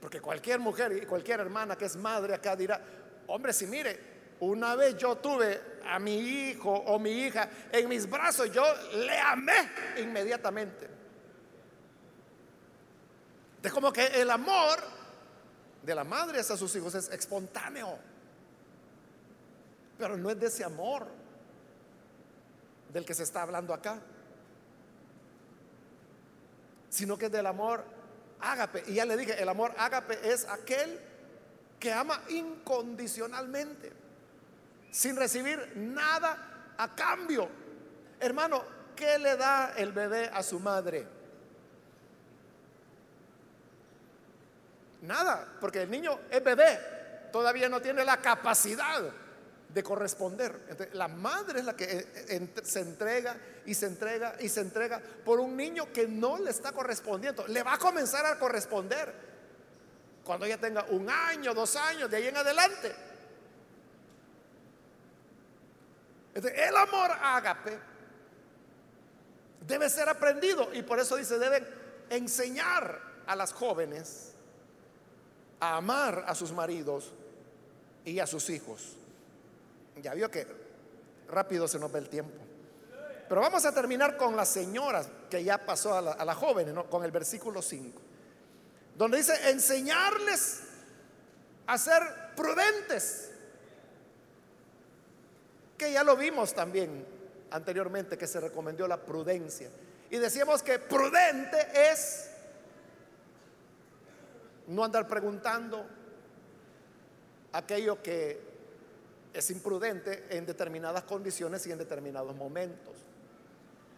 [SPEAKER 1] Porque cualquier mujer y cualquier hermana que es madre acá dirá, hombre, si mire, una vez yo tuve a mi hijo o mi hija en mis brazos, yo le amé inmediatamente. Es como que el amor de la madre hacia sus hijos es espontáneo. Pero no es de ese amor del que se está hablando acá, sino que es del amor ágape. Y ya le dije, el amor ágape es aquel que ama incondicionalmente, sin recibir nada a cambio. Hermano, ¿qué le da el bebé a su madre? Nada, porque el niño es bebé, todavía no tiene la capacidad de corresponder. la madre es la que eh, se entrega y se entrega y se entrega por un niño que no le está correspondiendo. Le va a comenzar a corresponder cuando ella tenga un año, dos años, de ahí en adelante. el amor ágape debe ser aprendido y por eso dice, deben enseñar a las jóvenes a amar a sus maridos y a sus hijos. Ya vio que rápido se nos ve el tiempo. Pero vamos a terminar con las señoras, que ya pasó a la, joven, con el versículo 5, donde dice, enseñarles a ser prudentes, que ya lo vimos también anteriormente, que se recomendó la prudencia. Y decíamos que prudente es no andar preguntando aquello que es imprudente en determinadas condiciones y en determinados momentos.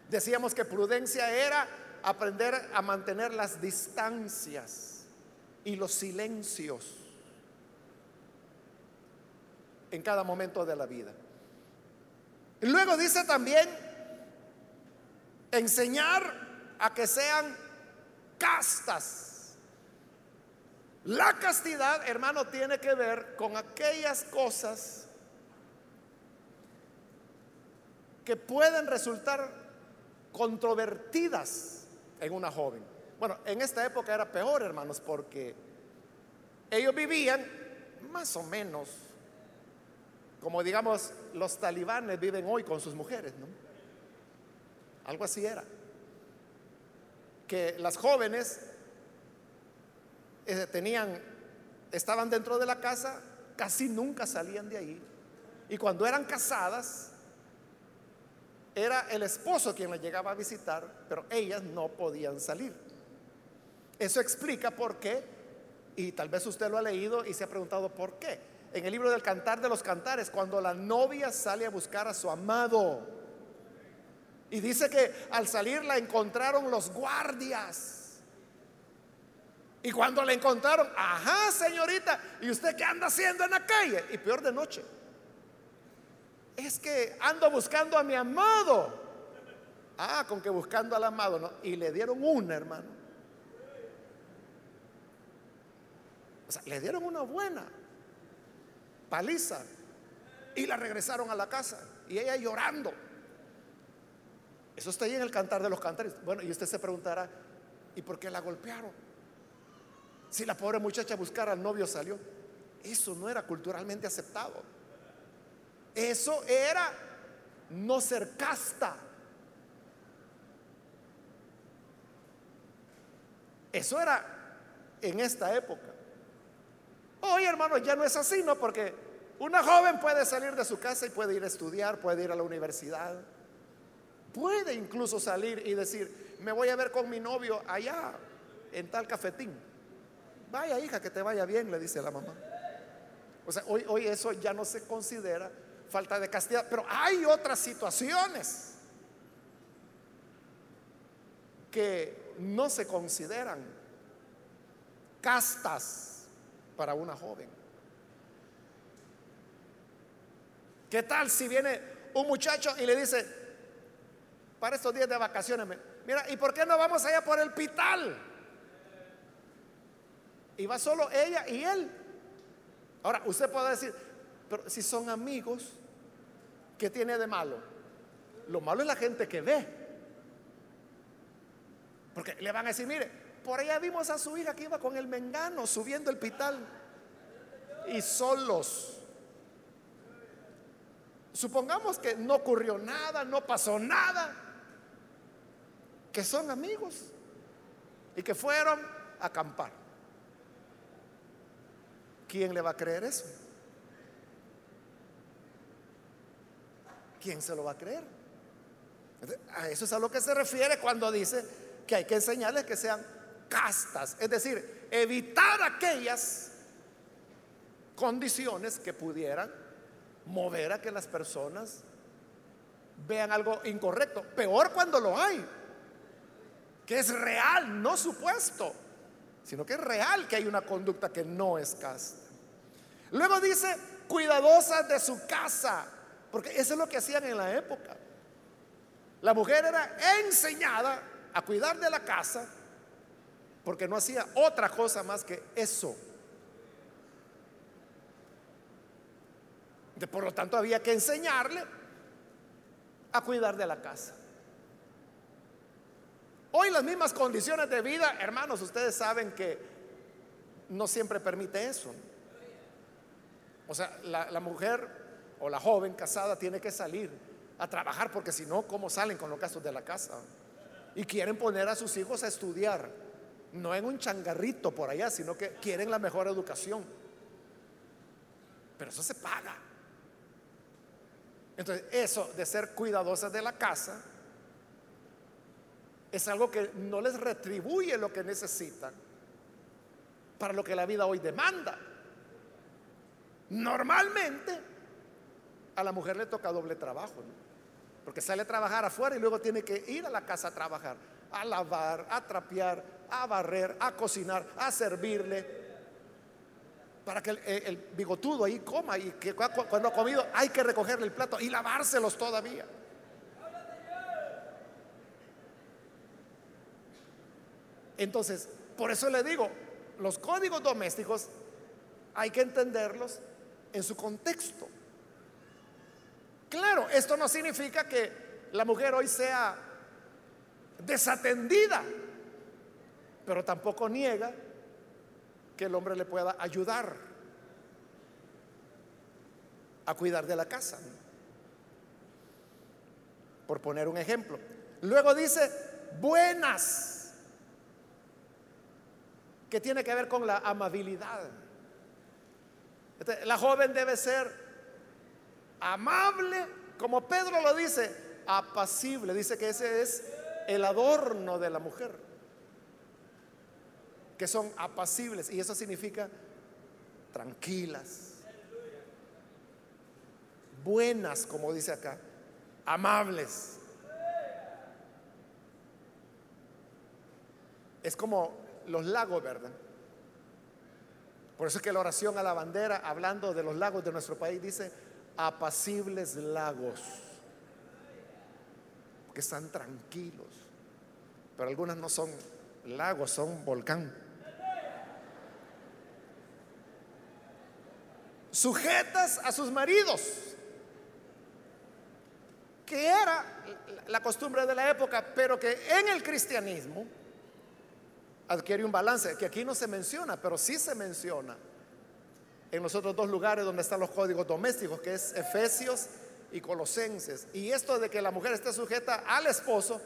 [SPEAKER 1] Decíamos que prudencia era aprender a mantener las distancias y los silencios en cada momento de la vida. Y luego dice también enseñar a que sean castas la castidad, hermano, tiene que ver con aquellas cosas que pueden resultar controvertidas en una joven. Bueno, en esta época era peor, hermanos, porque ellos vivían más o menos como digamos los talibanes viven hoy con sus mujeres, ¿no? Algo así era. Que las jóvenes eh, tenían, estaban dentro de la casa, casi nunca salían de ahí. Y cuando eran casadas, era el esposo quien las llegaba a visitar, pero ellas no podían salir. Eso explica por qué, y tal vez usted lo ha leído y se ha preguntado por qué. En el libro del Cantar de los Cantares, cuando la novia sale a buscar a su amado, y dice que al salir la encontraron los guardias Y cuando le encontraron, ajá, señorita, ¿y usted qué anda haciendo en la calle? Y peor de noche. Es que ando buscando a mi amado. Ah, con que buscando al amado, ¿no? Y le dieron una, hermano. O sea, le dieron una buena paliza. Y la regresaron a la casa. Y ella llorando. Eso está ahí en el cantar de los cantares. Bueno, y usted se preguntará, ¿y por qué la golpearon? Si la pobre muchacha buscara al novio salió. Eso no era culturalmente aceptado. Eso era no ser casta. Eso era en esta época. Hoy, hermano, ya no es así, ¿no? Porque una joven puede salir de su casa y puede ir a estudiar, puede ir a la universidad, puede incluso salir y decir, me voy a ver con mi novio allá, en tal cafetín. Vaya hija, que te vaya bien, le dice la mamá. O sea, hoy, hoy eso ya no se considera falta de castidad, pero hay otras situaciones que no se consideran castas para una joven. ¿Qué tal si viene un muchacho y le dice, para estos días de vacaciones, mira, ¿y por qué no vamos allá por el pital? Y va solo ella y él. Ahora, usted puede decir, pero si son amigos, ¿qué tiene de malo? Lo malo es la gente que ve. Porque le van a decir, mire, por allá vimos a su hija que iba con el mengano subiendo el pital. Y solos. Supongamos que no ocurrió nada, no pasó nada, que son amigos y que fueron a acampar. ¿Quién le va a creer eso? ¿Quién se lo va a creer? A eso es a lo que se refiere cuando dice que hay que enseñarles que sean castas, es decir, evitar aquellas condiciones que pudieran mover a que las personas vean algo incorrecto. Peor cuando lo hay, que es real, no supuesto, sino que es real que hay una conducta que no es casta. Luego dice, cuidadosas de su casa, porque eso es lo que hacían en la época. La mujer era enseñada a cuidar de la casa porque no hacía otra cosa más que eso. De, por lo tanto, había que enseñarle a cuidar de la casa. Hoy las mismas condiciones de vida, hermanos, ustedes saben que no siempre permite eso. O sea, la, mujer o la joven casada tiene que salir a trabajar porque si no, ¿cómo salen con los gastos de la casa? Y quieren poner a sus hijos a estudiar, no en un changarrito por allá, sino que quieren la mejor educación. Pero eso se paga. Entonces, eso de ser cuidadosas de la casa es algo que no les retribuye lo que necesitan para lo que la vida hoy demanda. Normalmente a la mujer le toca doble trabajo, porque sale a trabajar afuera y luego tiene que ir a la casa a trabajar, a lavar, a trapear, a barrer, a cocinar, a servirle, para que el, bigotudo ahí coma y que cuando ha comido hay que recogerle el plato y lavárselos todavía. Entonces, por eso le digo, los códigos domésticos hay que entenderlos en su contexto. Claro, esto no significa que la mujer hoy sea desatendida, pero tampoco niega que el hombre le pueda ayudar a cuidar de la casa. Por poner un ejemplo. Luego dice, buenas, que tiene que ver con la amabilidad. Este, la joven debe ser amable, como Pedro lo dice, apacible. Dice que ese es el adorno de la mujer, que son apacibles. Y eso significa tranquilas, buenas, como dice acá, amables. Es como los lagos, ¿verdad? Por eso es que la oración a la bandera, hablando de los lagos de nuestro país, dice apacibles lagos, que están tranquilos. Pero algunas no son lagos, son volcán. Sujetas a sus maridos, que era la costumbre de la época, pero que en el cristianismo adquiere un balance, que aquí no se menciona, pero sí se menciona en los otros dos lugares donde están los códigos domésticos, que es Efesios y Colosenses. Y esto de que la mujer esté sujeta al esposo,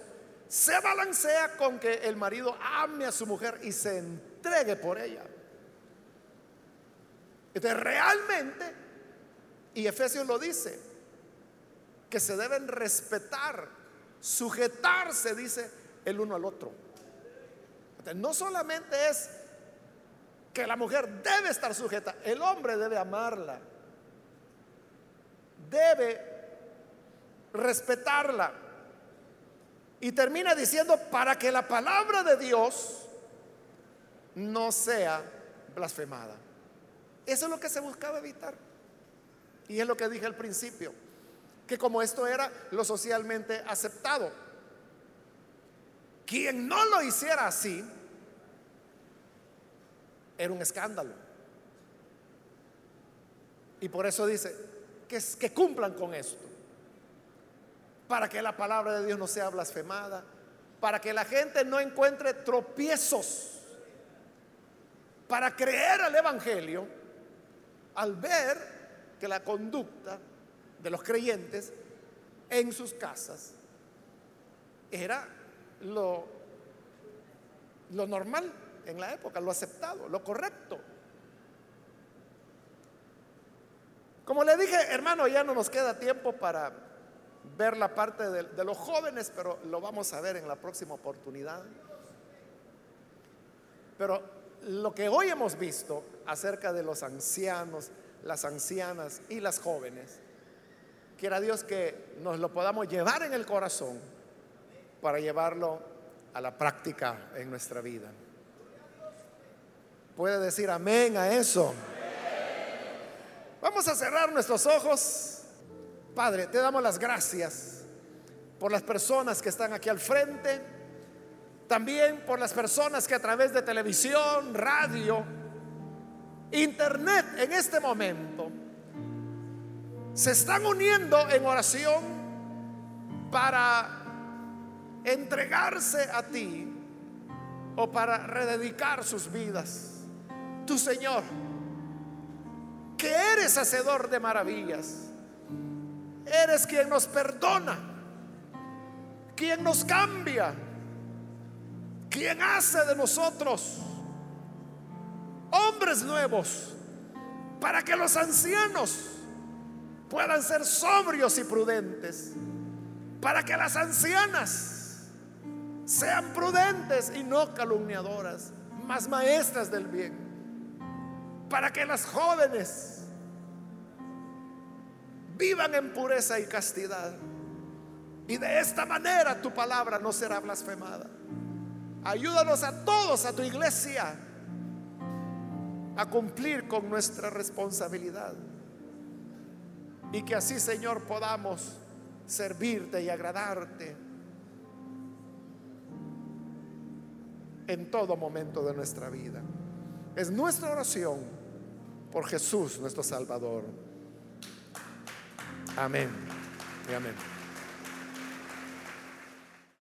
[SPEAKER 1] se balancea con que el marido ame a su mujer y se entregue por ella. Entonces realmente, y Efesios lo dice, que se deben respetar, sujetarse, dice, el uno al otro. No solamente es que la mujer debe estar sujeta, el hombre debe amarla, debe respetarla. Y termina diciendo, para que la palabra de Dios no sea blasfemada. Eso es lo que se buscaba evitar. Y es lo que dije al principio, que como esto era lo socialmente aceptado, quien no lo hiciera así, era un escándalo. Y por eso dice que, cumplan con esto, para que la palabra de Dios no sea blasfemada, para que la gente no encuentre tropiezos para creer al Evangelio al ver que la conducta de los creyentes en sus casas era lo, lo normal en la época, lo aceptado, lo correcto. Como le dije, hermano, ya no nos queda tiempo para ver la parte de, de, los jóvenes, pero lo vamos a ver en la próxima oportunidad. Pero lo que hoy hemos visto acerca de los ancianos, las ancianas y las jóvenes, quiera Dios que nos lo podamos llevar en el corazón para llevarlo a la práctica en nuestra vida. Puede decir amén a eso. Vamos a cerrar nuestros ojos. Padre, te damos las gracias por las personas que están aquí al frente, también por las personas que a través de televisión, radio, internet en este momento se están uniendo en oración para entregarse a ti o para rededicar sus vidas. Tu Señor, que eres hacedor de maravillas, eres quien nos perdona, quien nos cambia, quien hace de nosotros hombres nuevos, para que los ancianos puedan ser sobrios y prudentes, para que las ancianas sean prudentes y no calumniadoras, más maestras del bien para que las jóvenes vivan en pureza y castidad. Y de esta manera tu palabra no será blasfemada. Ayúdanos a todos, a tu iglesia, a cumplir con nuestra responsabilidad. Y que así, Señor, podamos servirte y agradarte en todo momento de nuestra vida. Es nuestra oración por Jesús nuestro Salvador. Amén y amén.